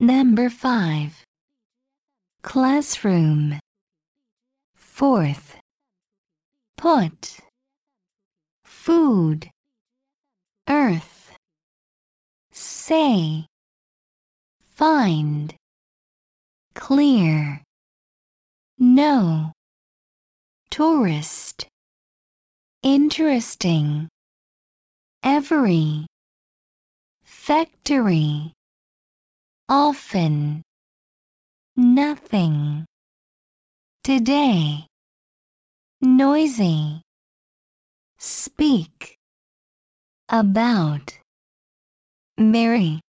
Number 5. Classroom. Fourth. Put. Food. Earth. Say. Find. Clear. No. Tourist. Interesting. Every. Factory. Often. Nothing. Today. Noisy. Speak. About. Marry.